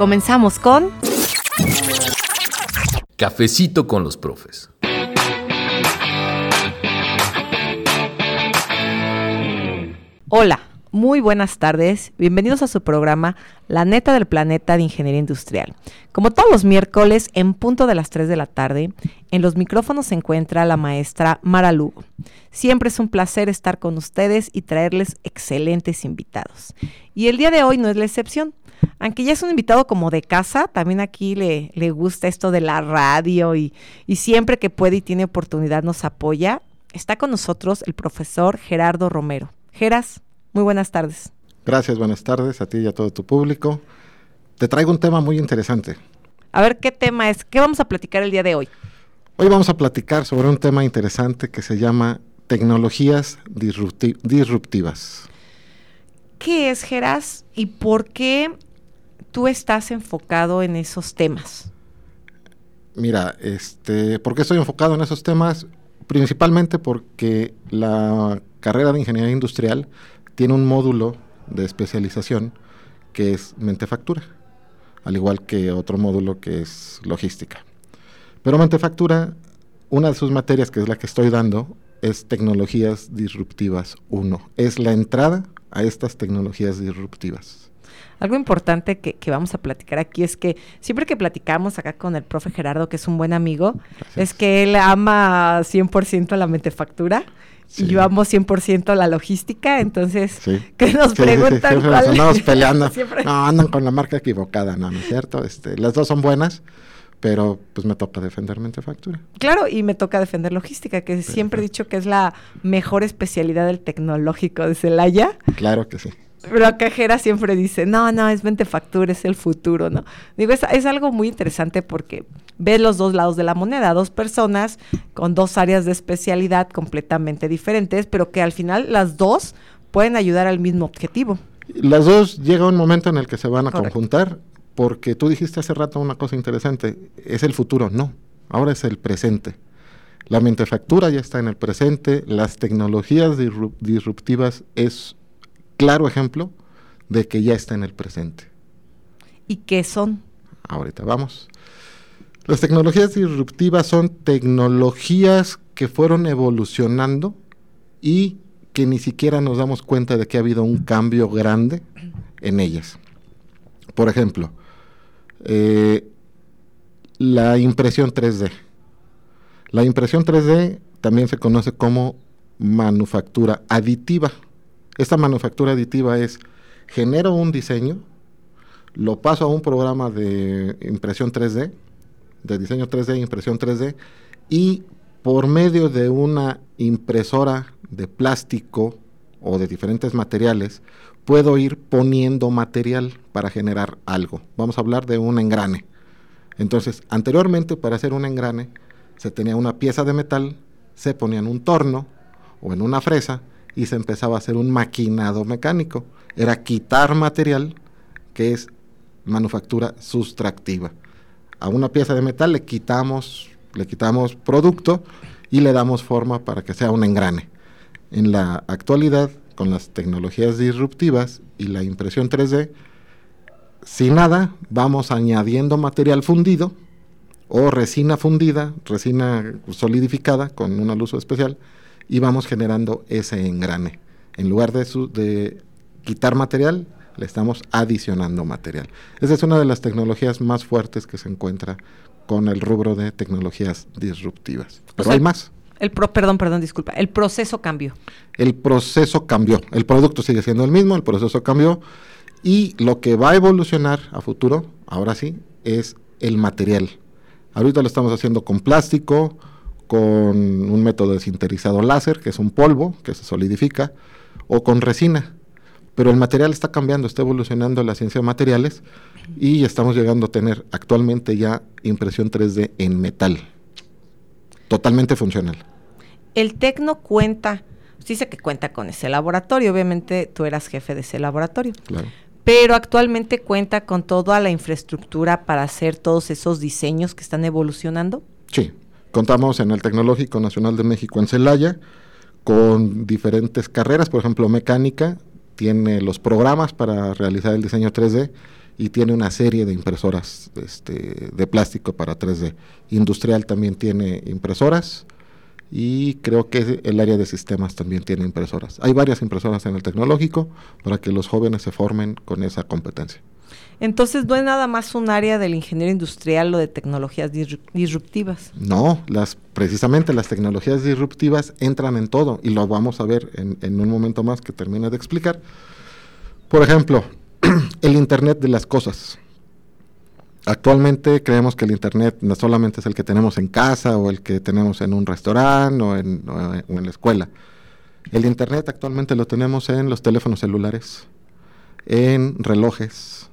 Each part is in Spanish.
Comenzamos con Cafecito con los profes. Hola, muy buenas tardes. Bienvenidos a su programa La neta del planeta de Ingeniería Industrial. Como todos los miércoles, en punto de las 3 de la tarde, en los micrófonos se encuentra la maestra Mara Lugo. Siempre es un placer estar con ustedes y traerles excelentes invitados. Y el día de hoy no es la excepción. Aunque ya es un invitado como de casa, también aquí le, le gusta esto de la radio y, y siempre que puede y tiene oportunidad nos apoya. Está con nosotros el profesor Gerardo Romero. Geras, muy buenas tardes. Gracias, buenas tardes a ti y a todo tu público. Te traigo un tema muy interesante. A ver, ¿qué tema es? ¿Qué vamos a platicar el día de hoy? Hoy vamos a platicar sobre un tema interesante que se llama tecnologías disrupti disruptivas. ¿Qué es, Geras? ¿Y por qué tú estás enfocado en esos temas? Mira, este, ¿por qué estoy enfocado en esos temas? Principalmente porque la carrera de ingeniería industrial tiene un módulo de especialización que es mentefactura, al igual que otro módulo que es logística. Pero mentefactura, una de sus materias, que es la que estoy dando, es tecnologías disruptivas 1. Es la entrada a estas tecnologías disruptivas. Algo importante que, que, vamos a platicar aquí es que siempre que platicamos acá con el profe Gerardo, que es un buen amigo, Gracias. es que él ama 100% la mentefactura. Sí. Y yo amo 100% la logística, entonces, sí. que nos sí, preguntan sí, cuál nos andamos peleando. no, andan con la marca equivocada, no, ¿no es cierto? Este, las dos son buenas, pero pues me toca defender mentefactura. Claro, y me toca defender logística, que Perfecto. siempre he dicho que es la mejor especialidad del tecnológico de Celaya. Claro que sí. Pero Cajera siempre dice, no, no, es mentefactura, es el futuro, ¿no? Digo, es, es, algo muy interesante porque ves los dos lados de la moneda, dos personas con dos áreas de especialidad completamente diferentes, pero que al final las dos pueden ayudar al mismo objetivo. Las dos llega un momento en el que se van a Correcto. conjuntar, porque tú dijiste hace rato una cosa interesante, es el futuro, no, ahora es el presente. La mentefactura ya está en el presente, las tecnologías disruptivas es claro ejemplo de que ya está en el presente. ¿Y qué son? Ahorita vamos. Las tecnologías disruptivas son tecnologías que fueron evolucionando y que ni siquiera nos damos cuenta de que ha habido un cambio grande en ellas. Por ejemplo, eh, la impresión 3D. La impresión 3D también se conoce como manufactura aditiva. Esta manufactura aditiva es, genero un diseño, lo paso a un programa de impresión 3D, de diseño 3D, impresión 3D, y por medio de una impresora de plástico o de diferentes materiales, puedo ir poniendo material para generar algo. Vamos a hablar de un engrane. Entonces, anteriormente para hacer un engrane, se tenía una pieza de metal, se ponía en un torno o en una fresa, y se empezaba a hacer un maquinado mecánico. Era quitar material que es manufactura sustractiva. A una pieza de metal le quitamos, le quitamos producto y le damos forma para que sea un engrane. En la actualidad, con las tecnologías disruptivas y la impresión 3D, sin nada, vamos añadiendo material fundido o resina fundida, resina solidificada con una luz especial, y vamos generando ese engrane. En lugar de, su, de quitar material, le estamos adicionando material. Esa es una de las tecnologías más fuertes que se encuentra con el rubro de tecnologías disruptivas. Pero o sea, hay más. El pro, perdón, perdón, disculpa. El proceso cambió. El proceso cambió. El producto sigue siendo el mismo, el proceso cambió. Y lo que va a evolucionar a futuro, ahora sí, es el material. Ahorita lo estamos haciendo con plástico, con un método de sinterizado láser, que es un polvo que se solidifica, o con resina. Pero el material está cambiando, está evolucionando la ciencia de materiales y estamos llegando a tener actualmente ya impresión 3D en metal. Totalmente funcional. El Tecno cuenta, dice que cuenta con ese laboratorio, obviamente tú eras jefe de ese laboratorio. Claro. Pero actualmente cuenta con toda la infraestructura para hacer todos esos diseños que están evolucionando. Sí, contamos en el Tecnológico Nacional de México en Celaya con diferentes carreras, por ejemplo, mecánica, tiene los programas para realizar el diseño 3D y tiene una serie de impresoras este, de plástico para 3D. Industrial también tiene impresoras y creo que el área de sistemas también tiene impresoras. Hay varias impresoras en el tecnológico para que los jóvenes se formen con esa competencia. Entonces no es nada más un área del ingeniero industrial o de tecnologías disruptivas. No, las precisamente las tecnologías disruptivas entran en todo y lo vamos a ver en, un momento más que termine de explicar. Por ejemplo, el Internet de las cosas. Actualmente creemos que el Internet no solamente es el que tenemos en casa o el que tenemos en un restaurante o en, en la escuela. El Internet actualmente lo tenemos en los teléfonos celulares, en relojes,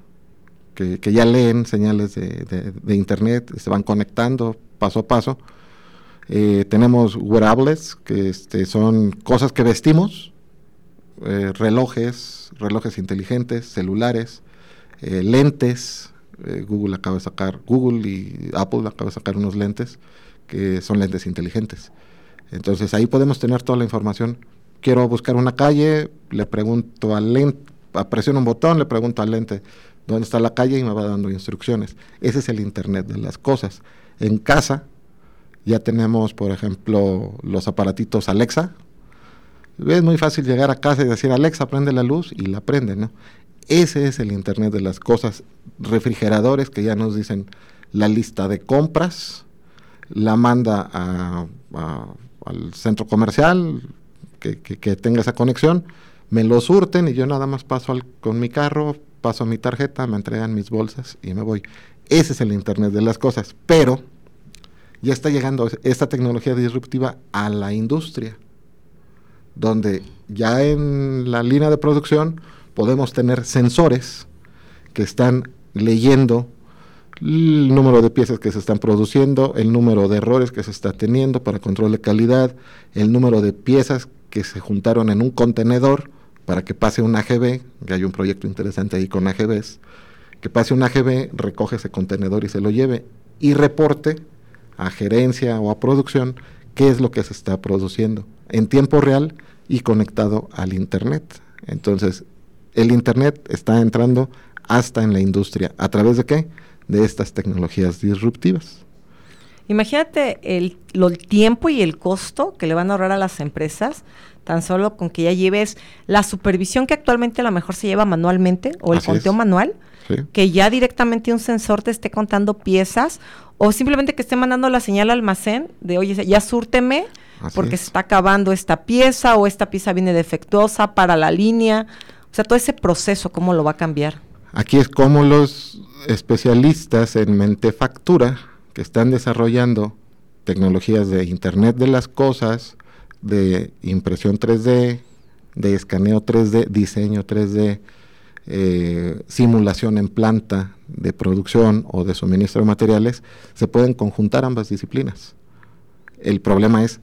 que, ya leen señales de, internet, se van conectando paso a paso. Eh, tenemos wearables, que este, son cosas que vestimos, eh, relojes, relojes inteligentes, celulares, eh, lentes. Google acaba de sacar, Google y Apple acaba de sacar unos lentes que son lentes inteligentes. Entonces ahí podemos tener toda la información. Quiero buscar una calle, le pregunto al lente, presiono un botón, le pregunto al lente, dónde está la calle y me va dando instrucciones. Ese es el Internet de las cosas. En casa ya tenemos, por ejemplo, los aparatitos Alexa. Es muy fácil llegar a casa y decir, Alexa, prende la luz y la prende, ¿no? Ese es el Internet de las cosas. Refrigeradores que ya nos dicen la lista de compras, la manda al centro comercial que, tenga esa conexión, me lo surten y yo nada más paso con mi carro, paso mi tarjeta, me entregan mis bolsas y me voy. Ese es el Internet de las cosas. Pero ya está llegando esta tecnología disruptiva a la industria, donde ya en la línea de producción podemos tener sensores que están leyendo el número de piezas que se están produciendo, el número de errores que se está teniendo para control de calidad, el número de piezas que se juntaron en un contenedor para que pase un AGB, que hay un proyecto interesante ahí con AGBs, que pase un AGB, recoge ese contenedor y se lo lleve y reporte a gerencia o a producción qué es lo que se está produciendo en tiempo real y conectado al Internet. Entonces, el Internet está entrando hasta en la industria. ¿A través de qué? De estas tecnologías disruptivas. Imagínate el, el tiempo y el costo que le van a ahorrar a las empresas tan solo con que ya lleves la supervisión que actualmente a lo mejor se lleva manualmente o el conteo manual, que ya directamente un sensor te esté contando piezas o simplemente que esté mandando la señal al almacén de, oye, ya súrteme porque se está acabando esta pieza o esta pieza viene defectuosa para la línea. O sea, todo ese proceso, ¿cómo lo va a cambiar? Aquí es como los especialistas en mentefactura que están desarrollando tecnologías de Internet de las Cosas, de impresión 3D, de escaneo 3D, diseño 3D, eh, simulación en planta de producción o de suministro de materiales, se pueden conjuntar ambas disciplinas. El problema es,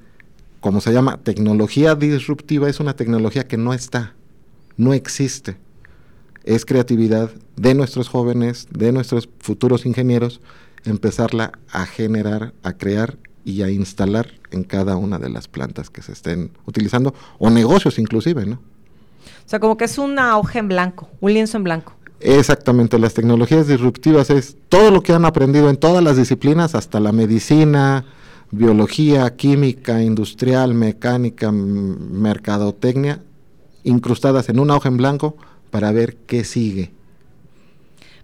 como se llama, tecnología disruptiva es una tecnología que no está, no existe. Es creatividad de nuestros jóvenes, de nuestros futuros ingenieros, empezarla a generar, a crear y a instalar en cada una de las plantas que se estén utilizando, o negocios inclusive, ¿no? O sea, como que es una hoja en blanco, un lienzo en blanco. Exactamente, las tecnologías disruptivas es todo lo que han aprendido en todas las disciplinas, hasta la medicina, biología, química, industrial, mecánica, mercadotecnia, incrustadas en una hoja en blanco para ver qué sigue.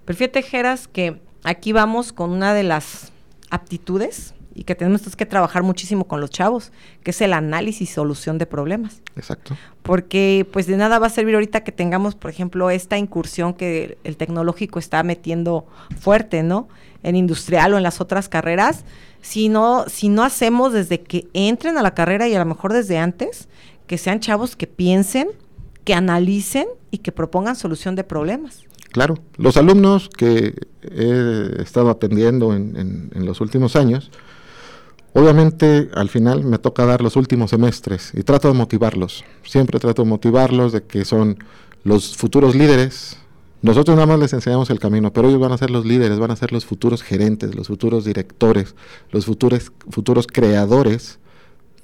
Pero fíjate, Geras, que aquí vamos con una de las aptitudes y que tenemos que trabajar muchísimo con los chavos, que es el análisis y solución de problemas. Exacto. Porque pues de nada va a servir ahorita que tengamos, por ejemplo, esta incursión que el tecnológico está metiendo fuerte, ¿no? En industrial o en las otras carreras, si no, si no hacemos desde que entren a la carrera y a lo mejor desde antes, que sean chavos que piensen, que analicen y que propongan solución de problemas. Claro, los alumnos que he estado atendiendo en, los últimos años, obviamente al final me toca dar los últimos semestres y trato de motivarlos, siempre trato de motivarlos de que son los futuros líderes. Nosotros nada más les enseñamos el camino, pero ellos van a ser los líderes, van a ser los futuros gerentes, los futuros directores, los futuros, futuros creadores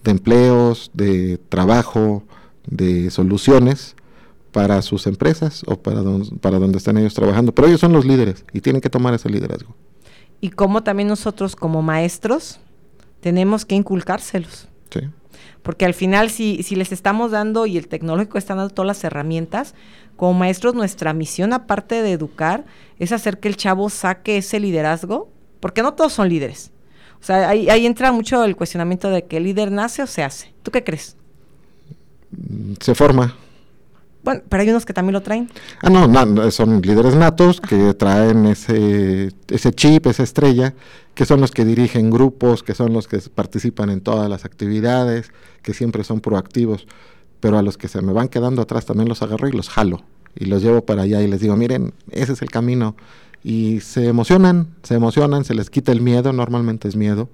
de empleos, de trabajo, de soluciones para sus empresas o para, para donde están ellos trabajando. Pero ellos son los líderes y tienen que tomar ese liderazgo. Y como también nosotros como maestros tenemos que inculcárselos. Sí. Porque al final si, si les estamos dando y el tecnológico está dando todas las herramientas, como maestros nuestra misión aparte de educar es hacer que el chavo saque ese liderazgo, porque no todos son líderes. O sea, ahí, ahí entra mucho el cuestionamiento de que el líder nace o se hace. ¿Tú qué crees? Se forma. Bueno, pero hay unos que también lo traen. Ah, no, son líderes natos que traen ese, ese chip, esa estrella, que son los que dirigen grupos, que son los que participan en todas las actividades, que siempre son proactivos, pero a los que se me van quedando atrás también los agarro y los jalo y los llevo para allá y les digo, miren, ese es el camino. Y se emocionan, se emocionan, se les quita el miedo, normalmente es miedo.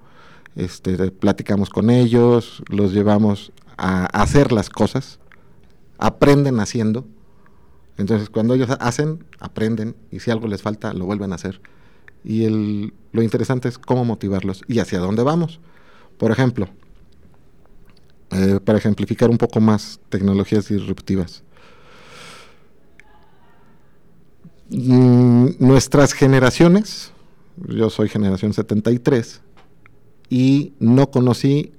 Este, platicamos con ellos, los llevamos a hacer las cosas aprenden haciendo. Entonces, cuando ellos hacen, aprenden y si algo les falta, lo vuelven a hacer. Y el, lo interesante es cómo motivarlos y hacia dónde vamos. Por ejemplo, eh, para ejemplificar un poco más tecnologías disruptivas. Mm, nuestras generaciones, yo soy generación 73, y no conocí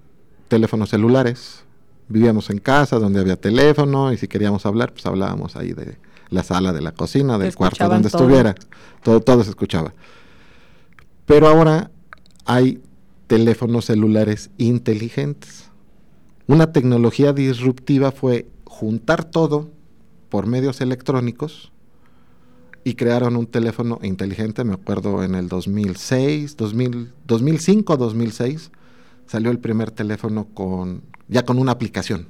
teléfonos celulares, vivíamos en casa donde había teléfono y si queríamos hablar, pues hablábamos ahí de la sala, de la cocina, del cuarto, donde estuviera. Todo, todo se escuchaba. Pero ahora hay teléfonos celulares inteligentes. Una tecnología disruptiva fue juntar todo por medios electrónicos y crearon un teléfono inteligente, me acuerdo en el 2006, 2000, 2005, 2006, salió el primer teléfono con ya con una aplicación.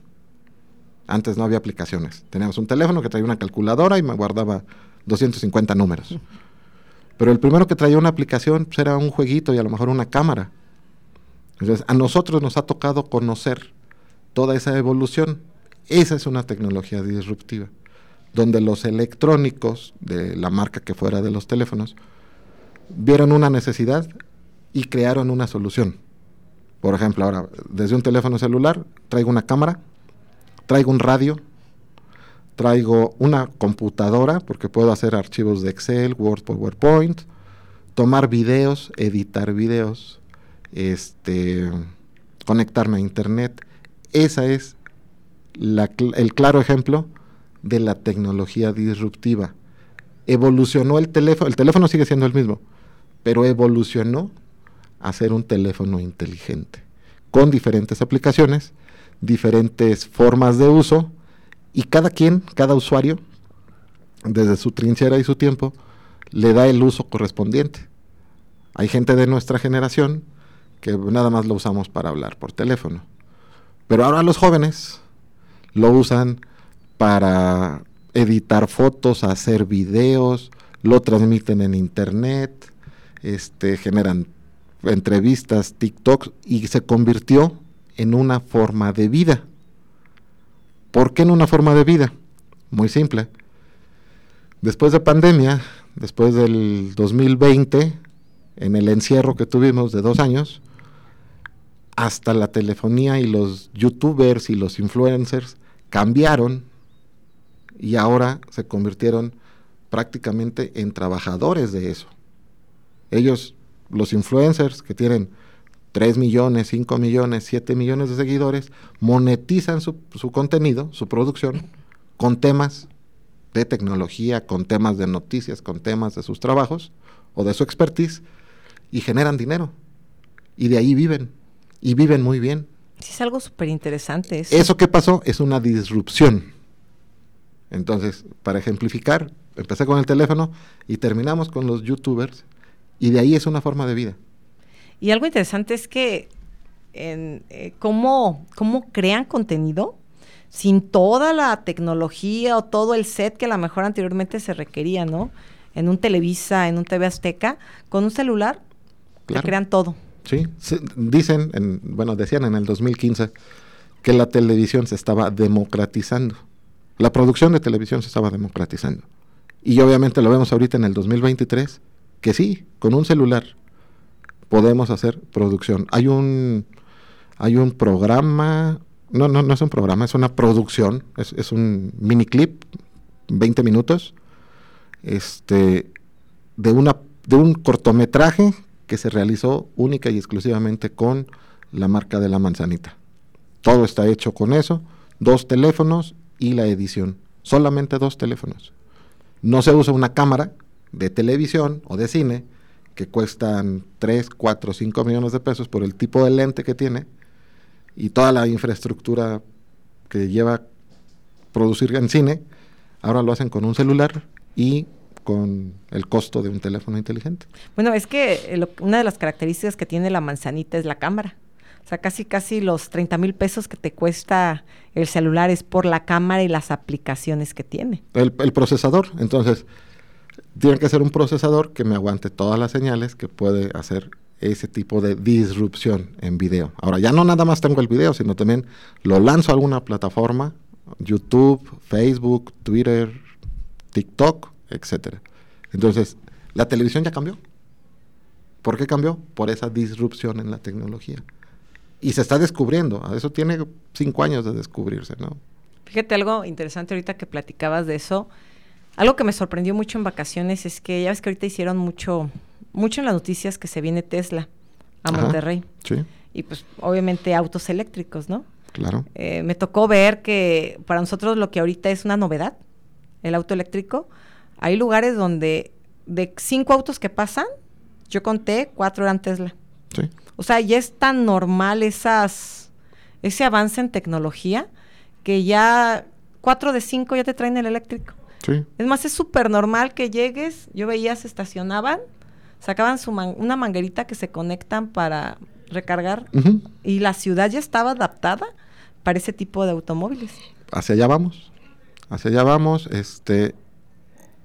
Antes no había aplicaciones. Teníamos un teléfono que traía una calculadora y me guardaba 250 números. Pero el primero que traía una aplicación pues, era un jueguito y a lo mejor una cámara. Entonces, a nosotros nos ha tocado conocer toda esa evolución. Esa es una tecnología disruptiva, donde los electrónicos de la marca que fuera de los teléfonos vieron una necesidad y crearon una solución. Por ejemplo, ahora, desde un teléfono celular traigo una cámara, traigo un radio, traigo una computadora, porque puedo hacer archivos de Excel, Word, PowerPoint, tomar videos, editar videos, este, conectarme a Internet. Esa es el claro ejemplo de la tecnología disruptiva. Evolucionó el teléfono, el teléfono sigue siendo el mismo, pero evolucionó hacer un teléfono inteligente, con diferentes aplicaciones, diferentes formas de uso, y cada quien, cada usuario, desde su trinchera y su tiempo, le da el uso correspondiente. Hay gente de nuestra generación que nada más lo usamos para hablar por teléfono. Pero ahora los jóvenes lo usan para editar fotos, hacer videos, lo transmiten en internet, este, generan entrevistas, TikTok y se convirtió en una forma de vida. ¿Por qué en una forma de vida? Muy simple. Después de pandemia, después del 2020, en el encierro que tuvimos de dos años, hasta la telefonía y los youtubers y los influencers cambiaron y ahora se convirtieron prácticamente en trabajadores de eso. Ellos los influencers que tienen 3 millones, 5 millones, 7 millones de seguidores, monetizan su, contenido, su producción, con temas de tecnología, con temas de noticias, con temas de sus trabajos o de su expertise, y generan dinero. y de ahí viven. Y viven muy bien. Sí, es algo súper interesante. Eso. Eso que pasó es una disrupción. Entonces, para ejemplificar, empecé con el teléfono y terminamos con los youtubers y de ahí es una forma de vida. Y algo interesante es que en, eh, cómo, cómo crean contenido sin toda la tecnología o todo el set que a lo mejor anteriormente se requería, ¿no? En un Televisa, en un TV Azteca, con un celular, le Claro. crean todo. Sí, se- dicen, en- bueno, decían en el 2015 que la televisión se estaba democratizando. La producción de televisión se estaba democratizando. Y obviamente lo vemos ahorita en el 2023, que sí, con un celular podemos hacer producción. Hay un, hay un programa, no, no, no es un programa, es una producción, es, un mini clip, 20 minutos, este, de, una, de un cortometraje que se realizó única y exclusivamente con la marca de la manzanita. Todo está hecho con eso, dos teléfonos y la edición. Solamente dos teléfonos. No se usa una cámara de televisión o de cine que cuestan 3, 4, 5 millones de pesos por el tipo de lente que tiene y toda la infraestructura que lleva producir en cine. Ahora lo hacen con un celular y con el costo de un teléfono inteligente. Bueno, es que eh, lo- una de las características que tiene la manzanita es la cámara. O sea, casi casi los 30 mil pesos que te cuesta el celular es por la cámara y las aplicaciones que tiene. El, el procesador, entonces, tiene que ser un procesador que me aguante todas las señales que puede hacer ese tipo de disrupción en video. Ahora, ya no nada más tengo el video, sino también lo lanzo a alguna plataforma, YouTube, Facebook, Twitter, TikTok, etcétera. Entonces, la televisión ya cambió. ¿Por qué cambió? Por esa disrupción en la tecnología. Y se está descubriendo. Eso tiene cinco años de descubrirse, ¿no? Fíjate algo interesante ahorita que platicabas de eso. Algo que me sorprendió mucho en vacaciones es que ya ves que ahorita hicieron mucho, mucho en las noticias que se viene Tesla a Ajá. Monterrey. Sí, Y pues obviamente autos eléctricos, ¿no? claro. Eh, me tocó ver que para nosotros lo que ahorita es una novedad, el auto eléctrico, hay lugares donde de cinco autos que pasan, yo conté, cuatro eran Tesla. Sí. O sea, ya es tan normal esas, ese avance en tecnología que ya cuatro de cinco ya te traen el eléctrico. Sí. Es más, es súper normal que llegues, yo veía, se estacionaban, sacaban su man- una manguerita que se conectan para recargar y la ciudad ya estaba adaptada para ese tipo de automóviles. hacia allá vamos. Hacia allá vamos. Este,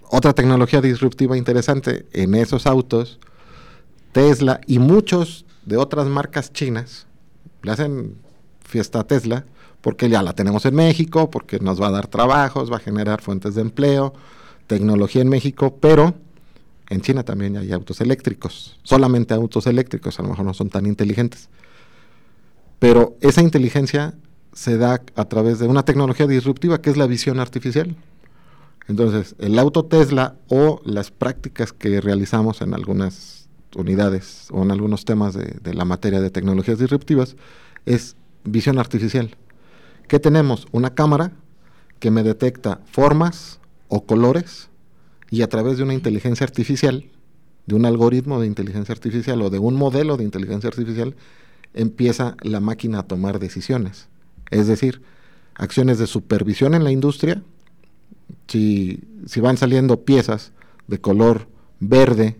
otra tecnología disruptiva interesante en esos autos, Tesla y muchos de otras marcas chinas le hacen fiesta a Tesla porque ya la tenemos en México, porque nos va a dar trabajos, va a generar fuentes de empleo, tecnología en México, pero en China también hay autos eléctricos, solamente autos eléctricos, a lo mejor no son tan inteligentes. Pero esa inteligencia se da a través de una tecnología disruptiva que es la visión artificial. Entonces, el auto Tesla o las prácticas que realizamos en algunas unidades o en algunos temas de, de la materia de tecnologías disruptivas es visión artificial. ¿Qué tenemos? Una cámara que me detecta formas o colores y a través de una inteligencia artificial, de un algoritmo de inteligencia artificial o de un modelo de inteligencia artificial, empieza la máquina a tomar decisiones. Es decir, acciones de supervisión en la industria, si, si van saliendo piezas de color verde,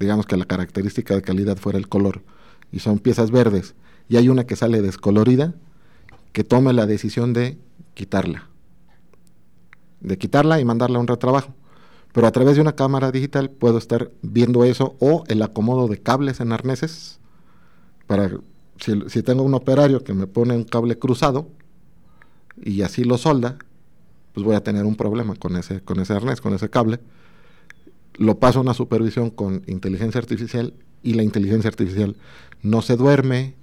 digamos que la característica de calidad fuera el color, y son piezas verdes, y hay una que sale descolorida, que tome la decisión de quitarla. De quitarla y mandarla a un retrabajo. Pero a través de una cámara digital puedo estar viendo eso o el acomodo de cables en arneses. Para si, tengo un operario que me pone un cable cruzado y así lo solda, pues voy a tener un problema con ese, con ese arnés, con ese cable. Lo paso a una supervisión con inteligencia artificial y la inteligencia artificial no se duerme,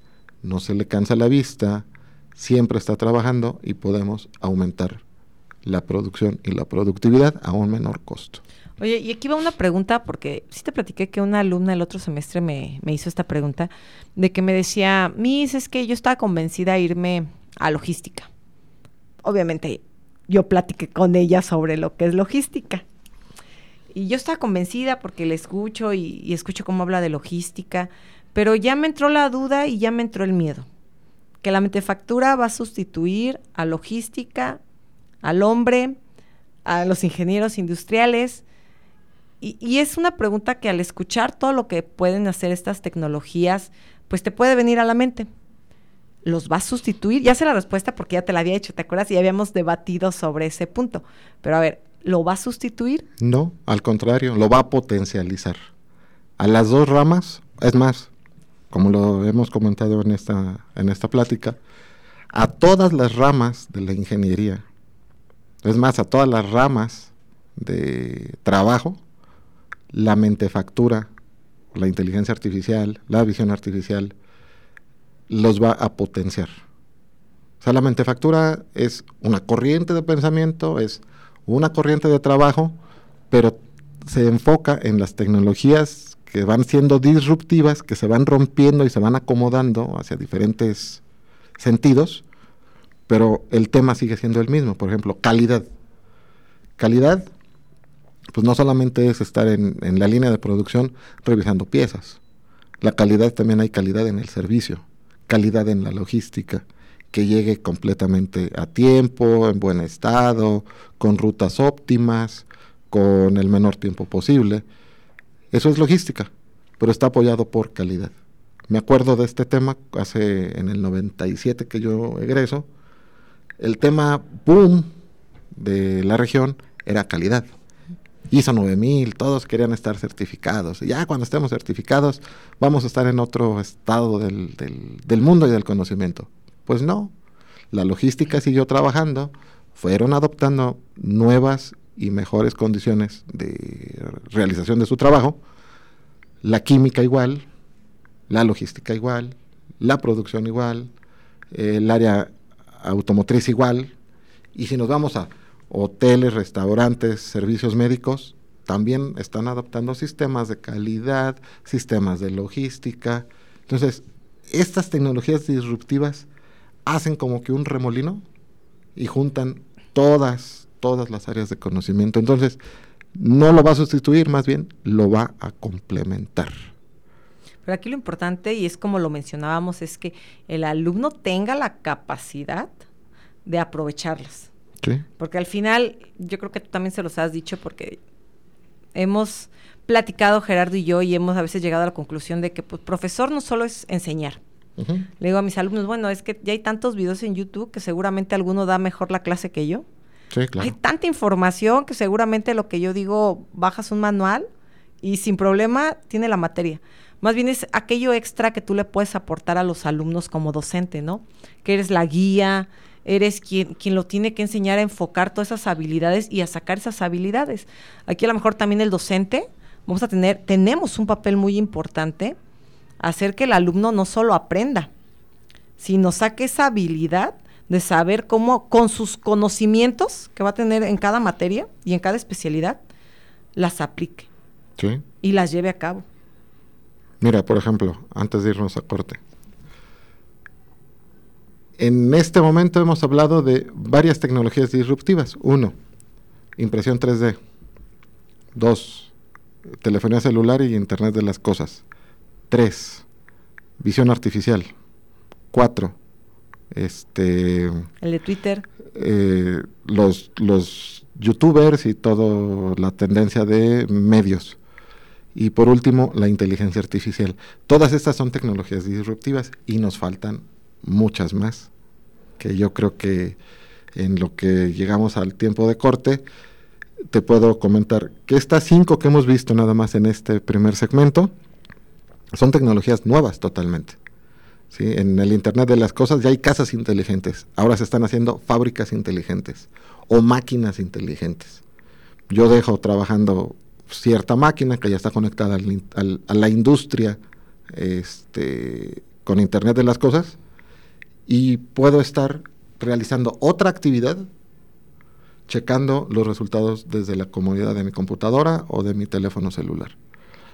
no se le cansa la vista, siempre está trabajando y podemos aumentar la producción y la productividad a un menor costo. Oye, y aquí va una pregunta, porque sí te platiqué que una alumna el otro semestre me, me hizo esta pregunta, de que me decía, Miss, es que yo estaba convencida a irme a logística. Obviamente, yo platiqué con ella sobre lo que es logística. Y yo estaba convencida porque le escucho y, y escucho cómo habla de logística, pero ya me entró la duda y ya me entró el miedo. Que la mentefactura va a sustituir a logística, al hombre, a los ingenieros industriales. Y, es una pregunta que al escuchar todo lo que pueden hacer estas tecnologías, pues te puede venir a la mente. ¿Los va a sustituir? Ya sé la respuesta porque ya te la había hecho, ¿te acuerdas? Y habíamos debatido sobre ese punto. Pero a ver, ¿lo va a sustituir? No, al contrario, lo va a potencializar. A las dos ramas, es más, como lo hemos comentado en esta, en esta plática, a todas las ramas de la ingeniería, es más, a todas las ramas de trabajo, la mentefactura, la inteligencia artificial, la visión artificial, los va a potenciar. O sea, la mentefactura es una corriente de pensamiento, es una corriente de trabajo, pero se enfoca en las tecnologías que van siendo disruptivas, que se van rompiendo y se van acomodando hacia diferentes sentidos, pero el tema sigue siendo el mismo. Por ejemplo, calidad. Calidad, pues no solamente es estar en, la línea de producción revisando piezas. La calidad también hay calidad en el servicio, calidad en la logística, que llegue completamente a tiempo, en buen estado, con rutas óptimas, con el menor tiempo posible. Eso es logística, pero está apoyado por calidad. Me acuerdo de este tema hace en el 97 que yo egreso. El tema boom de la región era calidad. ISO 9000, todos querían estar certificados. Ya cuando estemos certificados, vamos a estar en otro estado del, del, del mundo y del conocimiento. Pues no, la logística siguió trabajando, fueron adoptando nuevas y mejores condiciones de realización de su trabajo, la química igual, la logística igual, la producción igual, el área automotriz igual, y si nos vamos a hoteles, restaurantes, servicios médicos, también están adoptando sistemas de calidad, sistemas de logística. Entonces, estas tecnologías disruptivas hacen como que un remolino y juntan todas, todas las áreas de conocimiento. Entonces, no lo va a sustituir, más bien lo va a complementar. Pero aquí lo importante, y es como lo mencionábamos, es que el alumno tenga la capacidad de aprovecharlas. Sí. Porque al final, yo creo que tú también se los has dicho, porque hemos platicado Gerardo y yo y hemos a veces llegado a la conclusión de que pues, profesor no solo es enseñar. Uh -huh. Le digo a mis alumnos, bueno, es que ya hay tantos videos en YouTube que seguramente alguno da mejor la clase que yo. Hay tanta información que seguramente lo que yo digo, bajas un manual y sin problema tiene la materia. Más bien es aquello extra que tú le puedes aportar a los alumnos como docente, ¿no? Que eres la guía, eres quien, quien lo tiene que enseñar a enfocar todas esas habilidades y a sacar esas habilidades. Aquí a lo mejor también el docente, vamos a tener, tenemos un papel muy importante, hacer que el alumno no solo aprenda, sino saque esa habilidad de saber cómo con sus conocimientos que va a tener en cada materia y en cada especialidad, las aplique sí. y las lleve a cabo. Mira, por ejemplo, antes de irnos a corte, en este momento hemos hablado de varias tecnologías disruptivas. Uno, impresión 3D. Dos, telefonía celular y Internet de las Cosas. Tres, visión artificial. Cuatro, este... El de Twitter. Eh, los, los youtubers y toda la tendencia de medios. Y por último, la inteligencia artificial. Todas estas son tecnologías disruptivas y nos faltan muchas más, que yo creo que en lo que llegamos al tiempo de corte, te puedo comentar que estas cinco que hemos visto nada más en este primer segmento son tecnologías nuevas totalmente. ¿Sí? En el Internet de las Cosas ya hay casas inteligentes, ahora se están haciendo fábricas inteligentes o máquinas inteligentes. Yo dejo trabajando cierta máquina que ya está conectada a la industria este, con Internet de las Cosas y puedo estar realizando otra actividad checando los resultados desde la comodidad de mi computadora o de mi teléfono celular.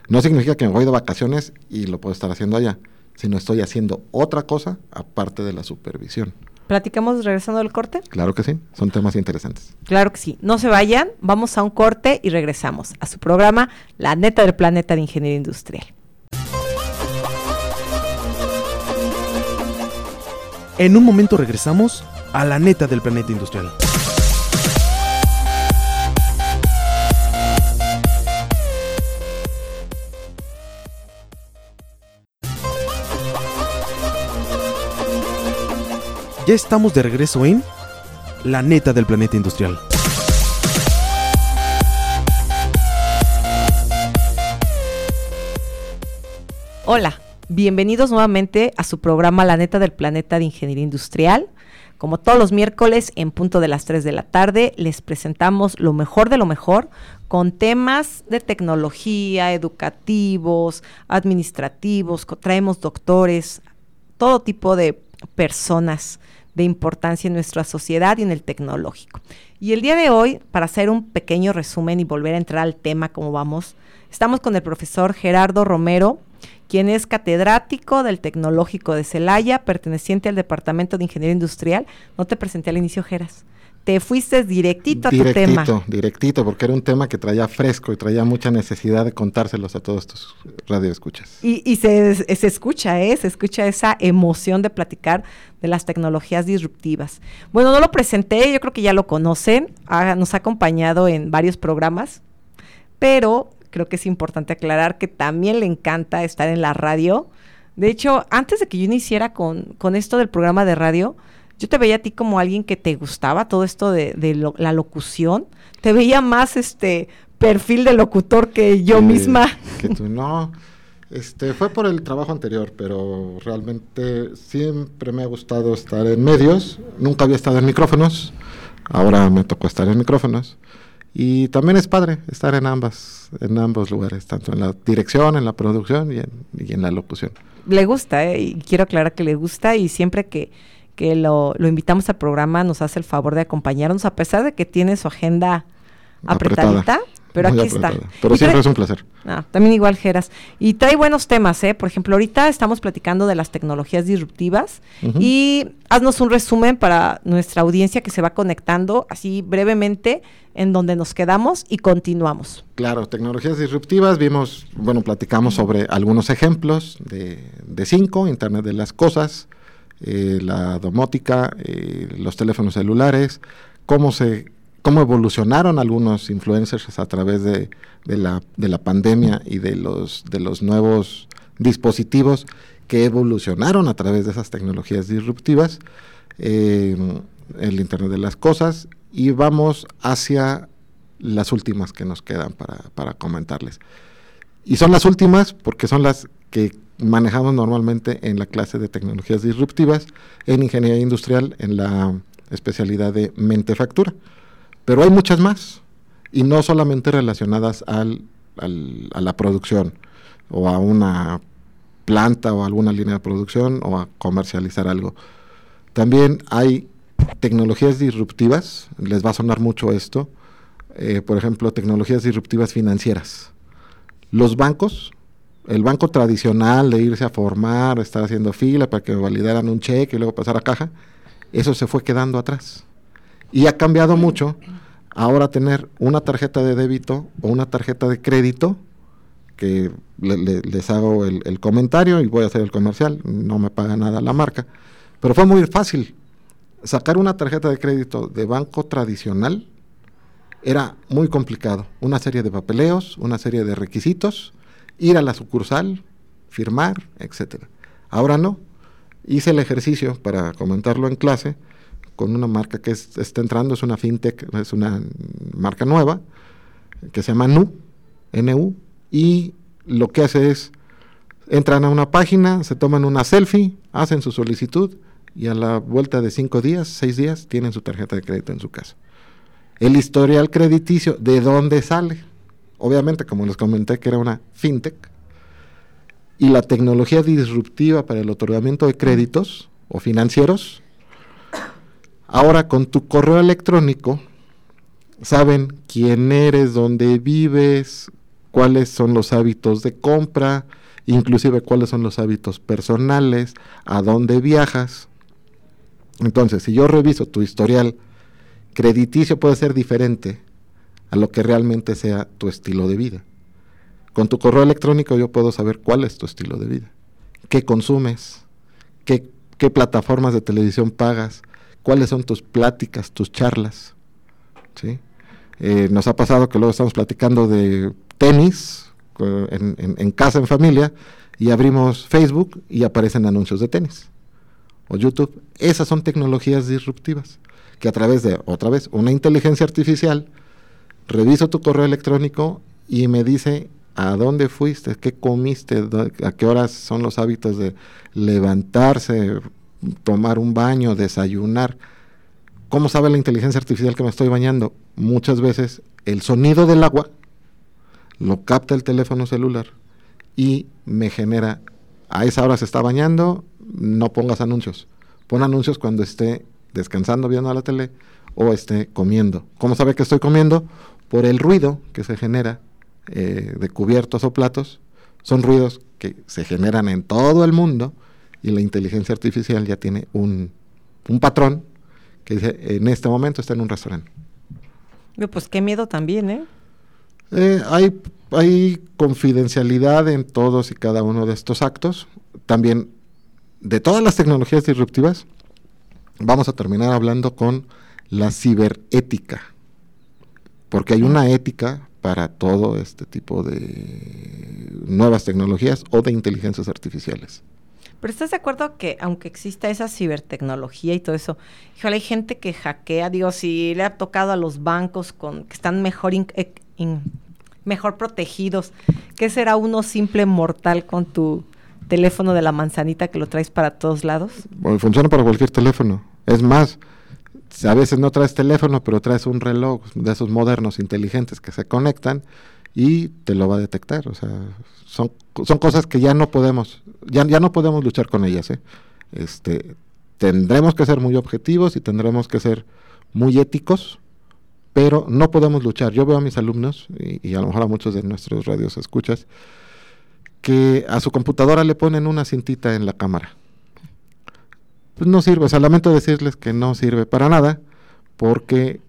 No significa que me voy de vacaciones y lo puedo estar haciendo allá, sino estoy haciendo otra cosa aparte de la supervisión. ¿Platicamos regresando al corte? Claro que sí, son temas interesantes. Claro que sí, no se vayan, vamos a un corte y regresamos a su programa La neta del planeta de ingeniería industrial. En un momento regresamos a La neta del planeta industrial. Ya estamos de regreso en La neta del planeta industrial. Hola, bienvenidos nuevamente a su programa La neta del planeta de ingeniería industrial. Como todos los miércoles en punto de las 3 de la tarde, les presentamos lo mejor de lo mejor con temas de tecnología, educativos, administrativos, traemos doctores, todo tipo de personas de importancia en nuestra sociedad y en el tecnológico. Y el día de hoy, para hacer un pequeño resumen y volver a entrar al tema como vamos, estamos con el profesor Gerardo Romero, quien es catedrático del Tecnológico de Celaya, perteneciente al Departamento de Ingeniería Industrial. No te presenté al inicio, Geras. Te fuiste directito a tu tema. Directito, directito, porque era un tema que traía fresco y traía mucha necesidad de contárselos a todos tus radioescuchas. Y, y se, se escucha, ¿eh? Se escucha esa emoción de platicar de las tecnologías disruptivas. Bueno, no lo presenté, yo creo que ya lo conocen, ha- nos ha acompañado en varios programas, pero creo que es importante aclarar que también le encanta estar en la radio. De hecho, antes de que yo iniciara con, con esto del programa de radio, yo te veía a ti como alguien que te gustaba todo esto de, de lo- la locución. Te veía más este perfil de locutor que yo misma. Que tú no. Este, fue por el trabajo anterior, pero realmente siempre me ha gustado estar en medios. Nunca había estado en micrófonos. Ahora me tocó estar en micrófonos. Y también es padre estar en ambas, en ambos lugares, tanto en la dirección, en la producción y en, y en la locución. le gusta, ¿eh? y quiero aclarar que le gusta y siempre que, que lo, lo invitamos al programa nos hace el favor de acompañarnos, a pesar de que tiene su agenda Apretada. apretadita, pero Muy aquí está. apretada. Pero Y siempre trae- es un placer. Ah, también igual Geras. Y trae buenos temas, ¿eh? Por ejemplo, ahorita estamos platicando de las tecnologías disruptivas y haznos un resumen para nuestra audiencia que se va conectando así brevemente en donde nos quedamos y continuamos. Claro, tecnologías disruptivas, vimos, bueno, platicamos sobre algunos ejemplos de, de cinco, Internet de las Cosas, eh, la domótica, eh, los teléfonos celulares, cómo se cómo evolucionaron algunos influencers a través de, de la, de la pandemia y de los, de los nuevos dispositivos que evolucionaron a través de esas tecnologías disruptivas, eh, el Internet de las Cosas, y vamos hacia las últimas que nos quedan para, para comentarles. Y son las últimas porque son las que manejamos normalmente en la clase de tecnologías disruptivas en ingeniería industrial en la especialidad de mentefactura. Pero hay muchas más y no solamente relacionadas al, a la producción o a una planta o a alguna línea de producción o a comercializar algo. También hay tecnologías disruptivas, les va a sonar mucho esto, eh, por ejemplo, tecnologías disruptivas financieras. Los bancos, el banco tradicional de irse a formar, estar haciendo fila para que validaran un cheque y luego pasar a caja, eso se fue quedando atrás. Y ha cambiado mucho ahora tener una tarjeta de débito o una tarjeta de crédito, que le- le- les hago el, el comentario y voy a hacer el comercial, no me paga nada la marca, pero fue muy fácil. Sacar una tarjeta de crédito de banco tradicional era muy complicado. Una serie de papeleos, una serie de requisitos, ir a la sucursal, firmar, etcétera. Ahora no. Hice el ejercicio para comentarlo en clase con una marca que es- está entrando, es una fintech, es una marca nueva que se llama NU, NU, y lo que hace es entran a una página, se toman una selfie, hacen su solicitud y a la vuelta de cinco días, seis días, tienen su tarjeta de crédito en su casa. El historial crediticio, ¿de dónde sale? Obviamente, como les comenté, que era una fintech. Y la tecnología disruptiva para el otorgamiento de créditos o financieros. Ahora, con tu correo electrónico, saben quién eres, dónde vives, cuáles son los hábitos de compra, inclusive cuáles son los hábitos personales, a dónde viajas. Entonces, si yo reviso tu historial crediticio puede ser diferente a lo que realmente sea tu estilo de vida. Con tu correo electrónico yo puedo saber cuál es tu estilo de vida, qué consumes, qué qué plataformas de televisión pagas, cuáles son tus pláticas, tus charlas. ¿sí? Eh, nos ha pasado que luego estamos platicando de tenis eh, en, casa, en familia, y abrimos Facebook y aparecen anuncios de tenis o YouTube. Esas son tecnologías disruptivas que a través de, otra vez, una inteligencia artificial, reviso tu correo electrónico y me dice a dónde fuiste, qué comiste, a qué horas son los hábitos de levantarse, tomar un baño, desayunar. ¿Cómo sabe la inteligencia artificial que me estoy bañando? Muchas veces el sonido del agua lo capta el teléfono celular y me genera, a esa hora se está bañando, no pongas anuncios. Pon anuncios cuando esté descansando viendo la tele o esté comiendo. ¿Cómo sabe que estoy comiendo? Por el ruido que se genera eh, de cubiertos o platos. Son ruidos que se generan en todo el mundo y la inteligencia artificial ya tiene un, un patrón que dice, en este momento está en un restaurante. Pues qué miedo también, ¿eh? Eh, hay, hay confidencialidad en todos y cada uno de estos actos. También de todas las tecnologías disruptivas, vamos a terminar hablando con la ciberética. Porque hay una ética para todo este tipo de nuevas tecnologías o de inteligencias artificiales. Pero estás de acuerdo que aunque exista esa cibertecnología y todo eso, híjole, hay gente que hackea, digo, si le ha tocado a los bancos con que están mejor in- eh, in- mejor protegidos, ¿qué será uno simple mortal con tu teléfono de la manzanita que lo traes para todos lados? Bueno, funciona para cualquier teléfono. Es más, a veces no traes teléfono, pero traes un reloj de esos modernos, inteligentes, que se conectan y te lo va a detectar. O sea, son, son cosas que ya no podemos, ya, ya no podemos luchar con ellas. ¿eh? Este, tendremos que ser muy objetivos y tendremos que ser muy éticos, pero no podemos luchar. Yo veo a mis alumnos, y, y a lo mejor a muchos de nuestros radios escuchas, que a su computadora le ponen una cintita en la cámara pues no sirve. O sea, lamento decirles que no sirve para nada, porque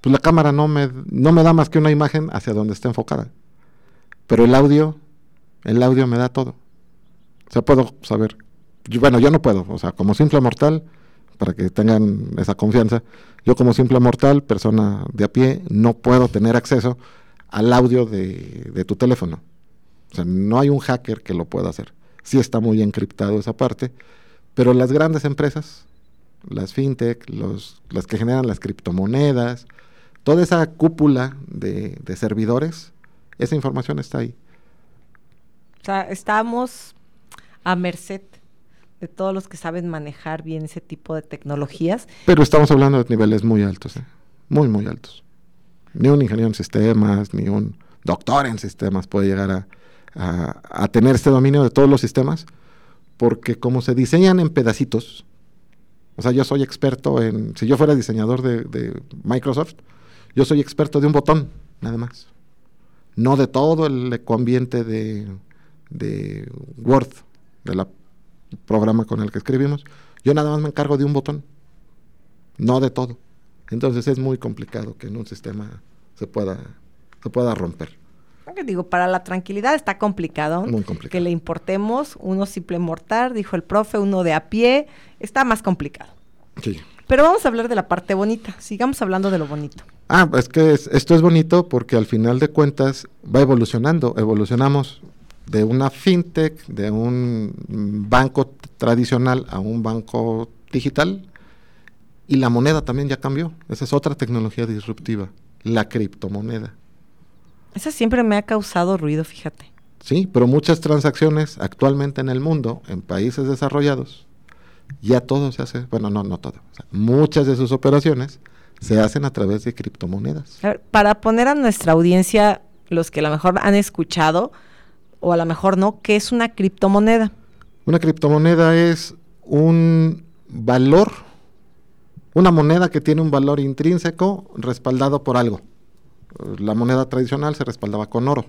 pues, la cámara no me, no me da más que una imagen hacia donde está enfocada. Pero el audio, el audio me da todo. O sea, puedo saber. yo- bueno, yo no puedo. O sea, como simple mortal, para que tengan esa confianza, yo como simple mortal, persona de a pie, no puedo tener acceso al audio de, de tu teléfono. O sea, no hay un hacker que lo pueda hacer. Sí está muy encriptado esa parte, pero las grandes empresas, las fintech, los, las que generan las criptomonedas, toda esa cúpula de, de servidores, esa información está ahí. O sea, estamos a merced de todos los que saben manejar bien ese tipo de tecnologías. Pero estamos hablando de niveles muy altos, ¿eh? muy, muy altos. Ni un ingeniero en sistemas, ni un doctor en sistemas puede llegar a, a- a tener este dominio de todos los sistemas, porque como se diseñan en pedacitos, o sea, yo soy experto en, si yo fuera diseñador de, Microsoft, yo soy experto de un botón, nada más. No de todo el ecoambiente de, de Word, del programa con el que escribimos. Yo nada más me encargo de un botón no de todo. Entonces es muy complicado que en un sistema se pueda, se pueda romper. Digo, para la tranquilidad está complicado. Muy complicado. Que le importemos uno simple mortal, dijo el profe, uno de a pie, está más complicado. Sí. Pero vamos a hablar de la parte bonita. Sigamos hablando de lo bonito. Ah, es que es- esto es bonito porque al final de cuentas va evolucionando. Evolucionamos de una fintech, de un banco tradicional a un banco digital y la moneda también ya cambió. Esa es otra tecnología disruptiva, la criptomoneda. Esa siempre me ha causado ruido, fíjate. Sí, pero muchas transacciones actualmente en el mundo, en países desarrollados, ya todo se hace, bueno, no, no todo, o sea, muchas de sus operaciones se hacen a través de criptomonedas. A ver, para poner a nuestra audiencia, los que a lo mejor han escuchado, o a lo mejor no, ¿qué es una criptomoneda? Una criptomoneda es un valor, una moneda que tiene un valor intrínseco respaldado por algo. La moneda tradicional se respaldaba con oro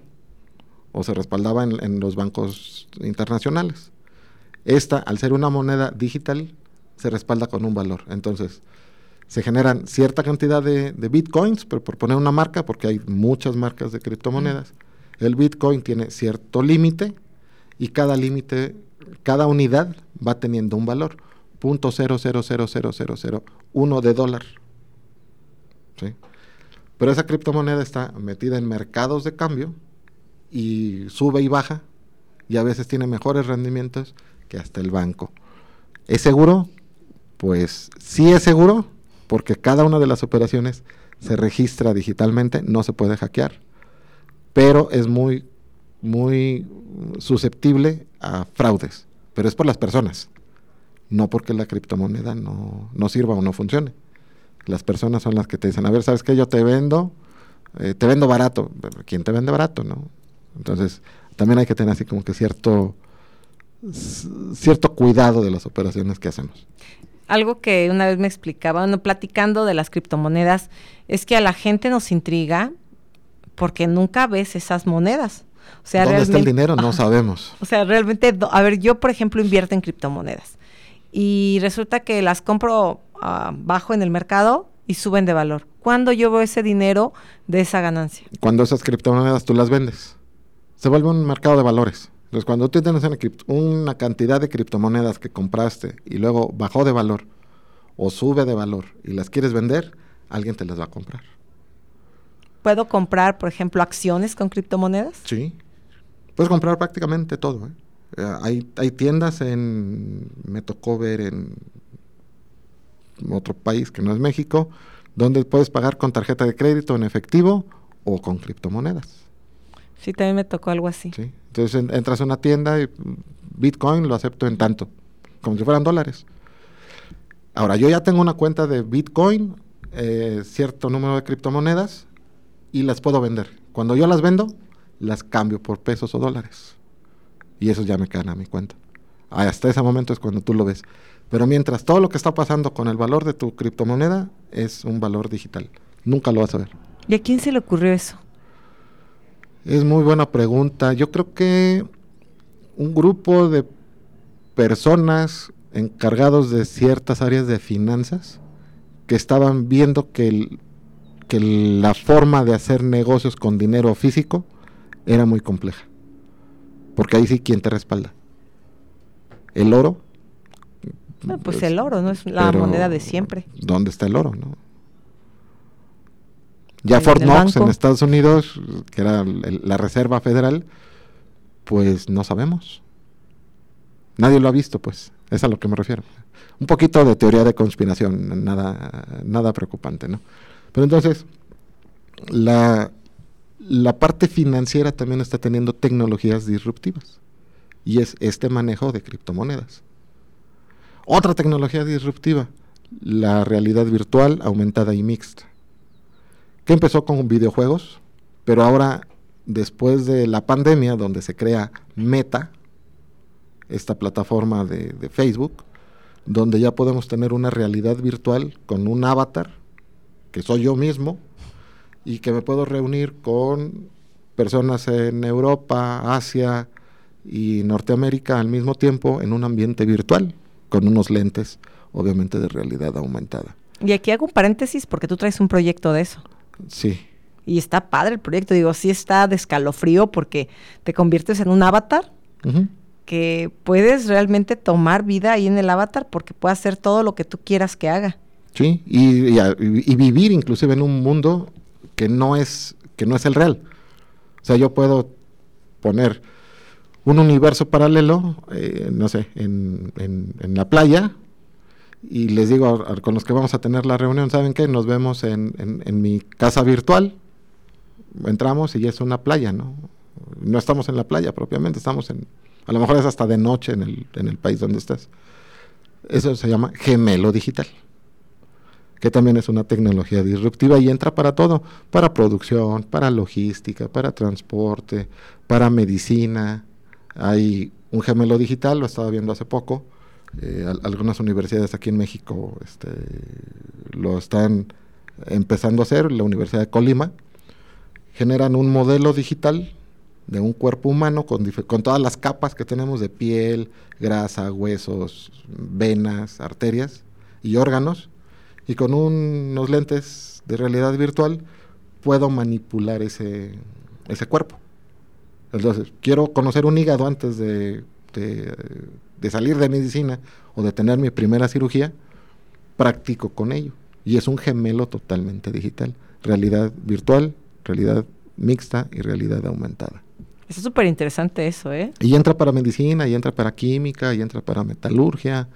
o se respaldaba en, en los bancos internacionales. Esta, al ser una moneda digital, se respalda con un valor. Entonces, se generan cierta cantidad de, de bitcoins, pero por poner una marca, porque hay muchas marcas de criptomonedas. El bitcoin tiene cierto límite y cada límite, cada unidad va teniendo un valor. .0000001 de dólar. ¿Sí? Pero esa criptomoneda está metida en mercados de cambio y sube y baja y a veces tiene mejores rendimientos que hasta el banco. ¿Es seguro? Pues sí es seguro porque cada una de las operaciones se registra digitalmente, no se puede hackear, pero es muy, muy susceptible a fraudes, pero es por las personas, no porque la criptomoneda no, no sirva o no funcione. Las personas son las que te dicen, a ver, ¿sabes qué? Yo te vendo, eh, te vendo barato. ¿Quién te vende barato, no? Entonces, también hay que tener así como que cierto, cierto cuidado de las operaciones que hacemos. Algo que una vez me explicaba, bueno, platicando de las criptomonedas, es que a la gente nos intriga porque nunca ves esas monedas. O sea, ¿Dónde está el dinero? No sabemos. O sea, realmente, a ver, yo por ejemplo invierto en criptomonedas y resulta que las compro uh, bajo en el mercado y suben de valor. ¿Cuándo yo veo ese dinero de esa ganancia? Cuando esas criptomonedas tú las vendes. Se vuelve un mercado de valores. Entonces, cuando tú tienes una cantidad de criptomonedas que compraste y luego bajó de valor o sube de valor y las quieres vender, alguien te las va a comprar. ¿Puedo comprar, por ejemplo, acciones con criptomonedas? Sí. Puedes comprar prácticamente todo. ¿eh? Eh, hay, hay tiendas en, me tocó ver en otro país que no es México, donde puedes pagar con tarjeta de crédito en efectivo o con criptomonedas. Sí, también me tocó algo así. Sí. Entonces entras a una tienda y Bitcoin lo acepto en tanto, como si fueran dólares. Ahora, yo ya tengo una cuenta de Bitcoin, eh, cierto número de criptomonedas, y las puedo vender. Cuando yo las vendo, las cambio por pesos o dólares. Y eso ya me quedan a mi cuenta. Hasta ese momento es cuando tú lo ves. Pero mientras todo lo que está pasando con el valor de tu criptomoneda es un valor digital. Nunca lo vas a ver. ¿Y a quién se le ocurrió eso? Es muy buena pregunta. Yo creo que un grupo de personas encargados de ciertas áreas de finanzas que estaban viendo que, que la forma de hacer negocios con dinero físico era muy compleja. Porque ahí sí, ¿quién te respalda? ¿El oro? Pues, pues, el oro, ¿no? Es la moneda de siempre. ¿Dónde está el oro, no? Ya Fort Knox en Estados Unidos, que era la Reserva Federal, pues no sabemos. Nadie lo ha visto, pues. Es a lo que me refiero. Un poquito de teoría de conspiración, nada, nada preocupante, ¿no? Pero entonces, la, la parte financiera también está teniendo tecnologías disruptivas y es este manejo de criptomonedas. Otra tecnología disruptiva, la realidad virtual aumentada y mixta, que empezó con videojuegos, pero ahora después de la pandemia donde se crea Meta, esta plataforma de, Facebook, donde ya podemos tener una realidad virtual con un avatar, que soy yo mismo, y que me puedo reunir con personas en Europa, Asia y Norteamérica al mismo tiempo en un ambiente virtual, con unos lentes, obviamente, de realidad aumentada. Y aquí hago un paréntesis porque tú traes un proyecto de eso. Sí. Y está padre el proyecto, digo, sí está de escalofrío porque te conviertes en un avatar que puedes realmente tomar vida ahí en el avatar porque puede hacer todo lo que tú quieras que haga. Sí, y, y vivir inclusive en un mundo que no es, que no es el real. O sea, yo puedo poner un universo paralelo, eh, no sé, en, en, la playa, y les digo con los que vamos a tener la reunión, ¿saben qué? Nos vemos en, en, mi casa virtual, entramos y es una playa, ¿no? No estamos en la playa propiamente, estamos en, a lo mejor es hasta de noche en el, en el país donde estás. Eso se llama gemelo digital que también es una tecnología disruptiva y entra para todo, para producción, para logística, para transporte, para medicina. Hay un gemelo digital, lo estaba viendo hace poco, eh, algunas universidades aquí en México este, lo están empezando a hacer, la Universidad de Colima, generan un modelo digital de un cuerpo humano con, todas las capas que tenemos de piel, grasa, huesos, venas, arterias y órganos y con unos lentes de realidad virtual puedo manipular ese cuerpo. Entonces, quiero conocer un hígado antes de, de salir de medicina o de tener mi primera cirugía, practico con ello. Y es un gemelo totalmente digital. Realidad virtual, realidad mixta y realidad aumentada. Es súper interesante eso, ¿eh? Y entra para medicina, y entra para química, y entra para metalurgia,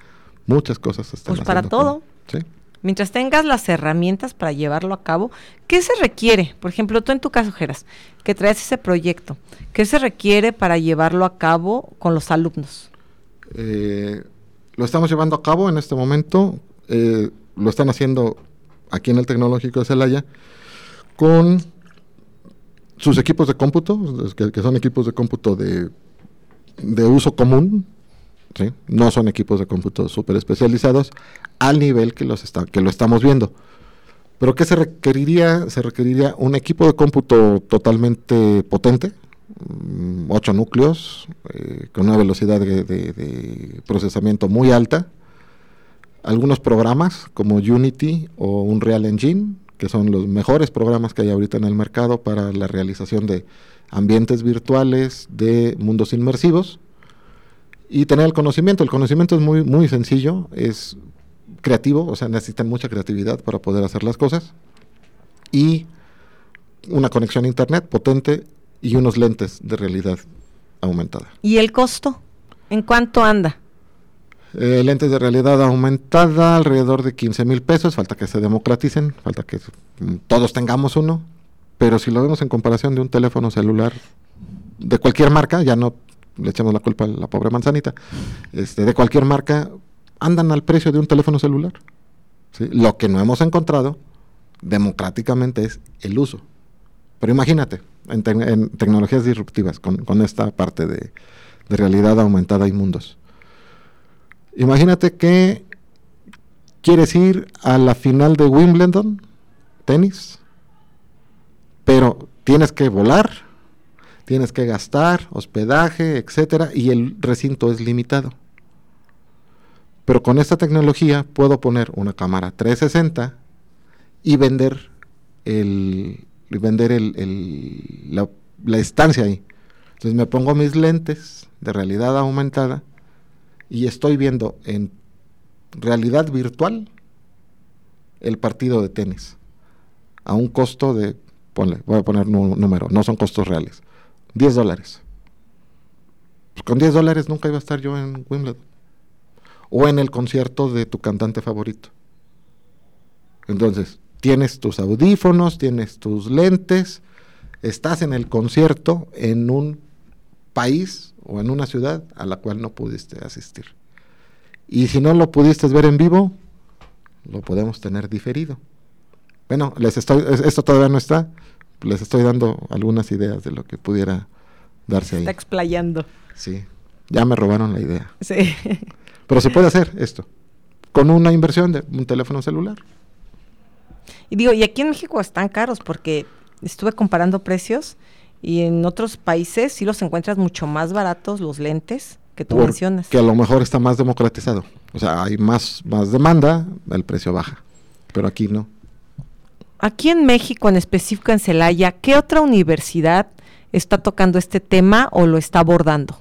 muchas cosas. están Pues para todo. con- sí. Mientras tengas las herramientas para llevarlo a cabo, ¿qué se requiere? Por ejemplo, tú en tu caso, Geras, que traes ese proyecto, ¿qué se requiere para llevarlo a cabo con los alumnos? Eh, lo estamos llevando a cabo en este momento. eh, lo están haciendo aquí en el Tecnológico de Celaya con sus equipos de cómputo, que, son equipos de cómputo de uso común, no son equipos de cómputo súper especializados al nivel que, los está, que lo estamos viendo. Pero ¿qué se requeriría? Se requeriría un equipo de cómputo totalmente potente, mm, ocho núcleos, eh, con una velocidad de, de- de procesamiento muy alta, algunos programas como Unity o Unreal Engine, que son los mejores programas que hay ahorita en el mercado para la realización de ambientes virtuales, de mundos inmersivos, y tener el conocimiento. El conocimiento es muy, muy sencillo, es creativo, o sea, necesitan mucha creatividad para poder hacer las cosas, y una conexión a internet potente y unos lentes de realidad aumentada. ¿Y el costo? ¿En cuánto anda? Eh, lentes de realidad aumentada, alrededor de 15 mil pesos, falta que se democraticen, falta que todos tengamos uno, pero si lo vemos en comparación de un teléfono celular de cualquier marca, ya no le echamos la culpa a la pobre manzanita, este, de cualquier marca, andan al precio de un teléfono celular. Lo que no hemos encontrado democráticamente es el uso. Pero imagínate, en, en tecnologías disruptivas, con, con esta parte de, de realidad aumentada y mundos. Imagínate que quieres ir a la final de Wimbledon, tenis, pero tienes que volar, tienes que gastar, hospedaje, etcétera, y el recinto es limitado. Pero con esta tecnología puedo poner una cámara 360 y vender el vender el- la, la estancia ahí. Entonces me pongo mis lentes de realidad aumentada y estoy viendo en realidad virtual el partido de tenis a un costo de, ponle, voy a poner un número, no son costos reales, 10 dólares. Pues con 10 dólares nunca iba a estar yo en Wimbledon o en el concierto de tu cantante favorito. Entonces, tienes tus audífonos, tienes tus lentes, estás en el concierto en un país o en una ciudad a la cual no pudiste asistir. Y si no lo pudiste ver en vivo, lo podemos tener diferido. Bueno, les estoy, es- esto todavía no está, les estoy dando algunas ideas de lo que pudiera darse ahí. Está explayando. Sí, ya me robaron la idea. Sí. Pero se puede hacer esto, con una inversión de un teléfono celular. Y digo, y aquí en México están caros porque estuve comparando precios y en otros países sí los encuentras mucho más baratos los lentes que tú mencionas. Que a lo mejor está más democratizado. O sea, hay más, más demanda, el precio baja. Pero aquí no. Aquí en México, en específico en Celaya, ¿qué otra universidad está tocando este tema o lo está abordando?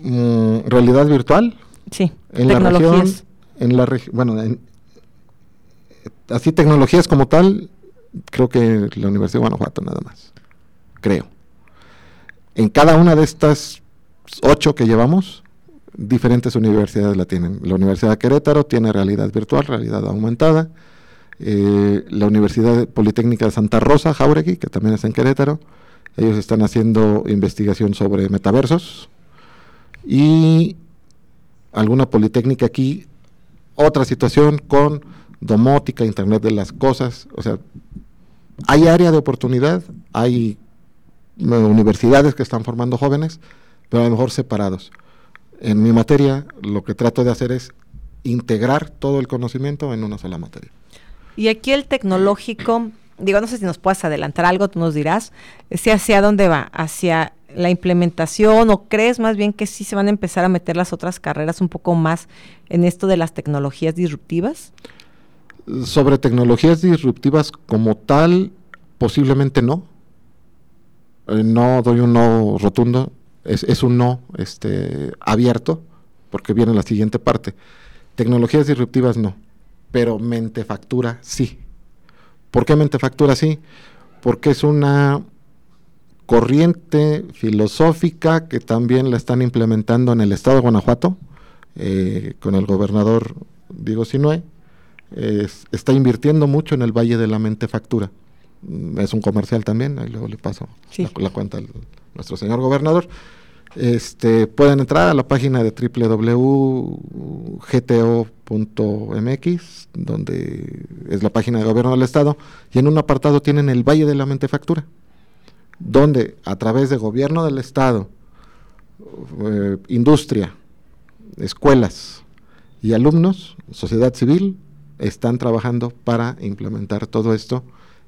Mm, realidad virtual, Sí, en la región, tecnologías. en la regi- bueno, en- así tecnologías como tal, creo que la Universidad de Guanajuato nada más, creo. En cada una de estas ocho que llevamos, diferentes universidades la tienen. La Universidad de Querétaro tiene realidad virtual, realidad aumentada. Eh, la Universidad Politécnica de Santa Rosa, Jauregui, que también está en Querétaro, ellos están haciendo investigación sobre metaversos. Y alguna politécnica aquí, otra situación con domótica, Internet de las Cosas, o sea, hay área de oportunidad, hay eh, universidades que están formando jóvenes, pero a lo mejor separados. En mi materia, lo que trato de hacer es integrar todo el conocimiento en una sola materia. Y aquí el tecnológico, digo, no sé si nos puedes adelantar algo, tú nos dirás, si hacia dónde va, hacia la implementación o crees más bien que sí se van a empezar a meter las otras carreras un poco más en esto de las tecnologías disruptivas? Sobre tecnologías disruptivas como tal, posiblemente no. Eh, no doy un no rotundo, es, es un no este, abierto, porque viene la siguiente parte. Tecnologías disruptivas no, pero mentefactura sí. ¿Por qué mentefactura sí? Porque es una corriente filosófica que también la están implementando en el estado de Guanajuato, eh, con el gobernador Diego Sinue, está invirtiendo mucho en el Valle de la Mentefactura. Es un comercial también, ahí luego le paso la, cuenta al nuestro señor gobernador. Este, pueden entrar a la página de www.gto.mx, donde es la página de gobierno del estado, y en un apartado tienen el Valle de la Mentefactura donde a través de gobierno del Estado, eh, industria, escuelas y alumnos, sociedad civil, están trabajando para implementar todo esto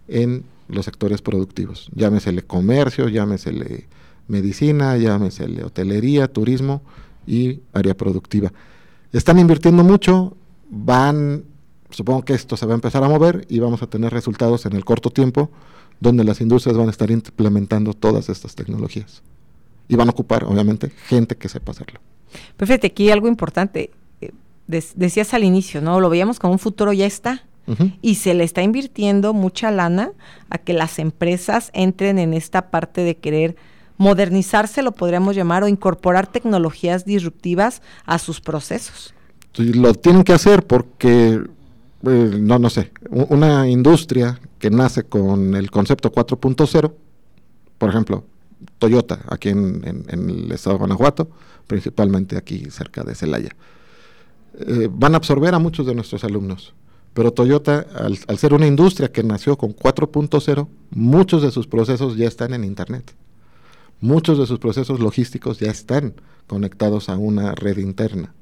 en los sectores productivos. Llámesele comercio, llámesele medicina, llámesele hotelería, turismo y área productiva. Están invirtiendo mucho, van, supongo que esto se va a empezar a mover y vamos a tener resultados en el corto tiempo donde las industrias van a estar implementando todas estas tecnologías. Y van a ocupar, obviamente, gente que sepa hacerlo. Perfecto, aquí algo importante. Eh, decías al inicio, ¿no? Lo veíamos como un futuro ya está. Y se le está invirtiendo mucha lana a que las empresas entren en esta parte de querer modernizarse, lo podríamos llamar, o incorporar tecnologías disruptivas a sus procesos. lo tienen que hacer porque eh, no, no sé, una industria que nace con el concepto 4.0, por ejemplo, Toyota, aquí en, el estado de Guanajuato, principalmente aquí cerca de Celaya, eh, van a absorber a muchos de nuestros alumnos. Pero Toyota, al, al ser una industria que nació con 4.0, muchos de sus procesos ya están en Internet. Muchos de sus procesos logísticos ya están conectados a una red interna.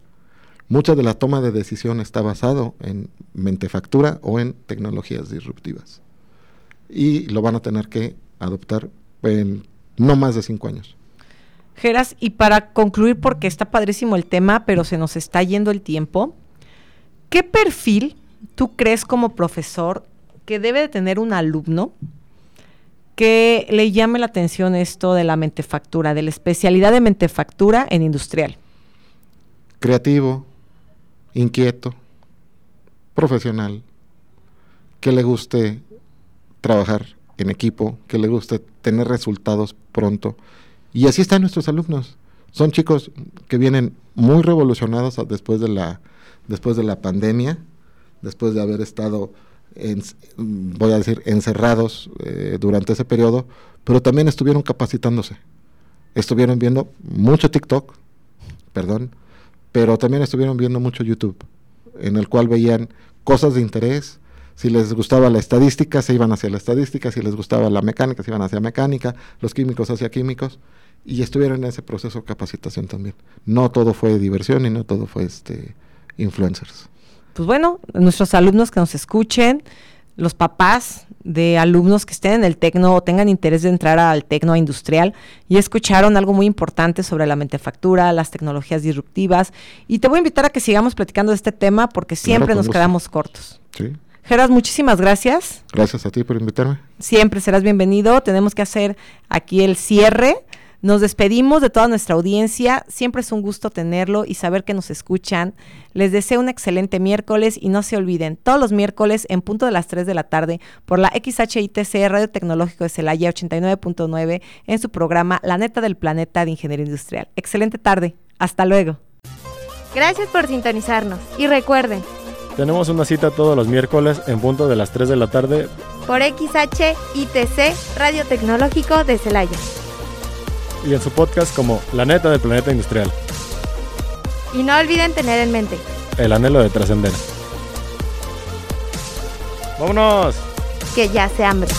Mucha de la toma de decisión está basado en mentefactura o en tecnologías disruptivas. Y lo van a tener que adoptar en no más de cinco años. Geras, y para concluir, porque está padrísimo el tema, pero se nos está yendo el tiempo, ¿qué perfil tú crees como profesor que debe de tener un alumno que le llame la atención esto de la mentefactura, de la especialidad de mentefactura en industrial? Creativo, inquieto, profesional, que le guste trabajar en equipo, que le guste tener resultados pronto. Y así están nuestros alumnos. Son chicos que vienen muy revolucionados después de la, después de la pandemia, después de haber estado, voy a decir, encerrados eh, durante ese periodo, pero también estuvieron capacitándose. Estuvieron viendo mucho TikTok, perdón, pero también estuvieron viendo mucho YouTube, en el cual veían cosas de interés. Si les gustaba la estadística, se iban hacia la estadística, si les gustaba la mecánica, se iban hacia mecánica, los químicos hacia químicos, y estuvieron en ese proceso de capacitación también. No todo fue diversión y no todo fue este influencers. Pues bueno, nuestros alumnos que nos escuchen, los papás de alumnos que estén en el tecno o tengan interés de entrar al tecno industrial y escucharon algo muy importante sobre la mentefactura, las tecnologías disruptivas. Y te voy a invitar a que sigamos platicando de este tema porque siempre nos quedamos cortos. Sí. Geras, muchísimas gracias. Gracias a ti por invitarme. Siempre serás bienvenido. Tenemos que hacer aquí el cierre nos despedimos de toda nuestra audiencia. Siempre es un gusto tenerlo y saber que nos escuchan. Les deseo un excelente miércoles y no se olviden, todos los miércoles en punto de las 3 de la tarde por la XHITC Radio Tecnológico de Celaya 89.9 en su programa La Neta del Planeta de Ingeniería Industrial. Excelente tarde. Hasta luego. Gracias por sintonizarnos y recuerden. Tenemos una cita todos los miércoles en punto de las 3 de la tarde por XHITC Radio Tecnológico de Celaya y en su podcast como La neta del planeta industrial. Y no olviden tener en mente el anhelo de trascender. ¡Vámonos! Que ya se hambre.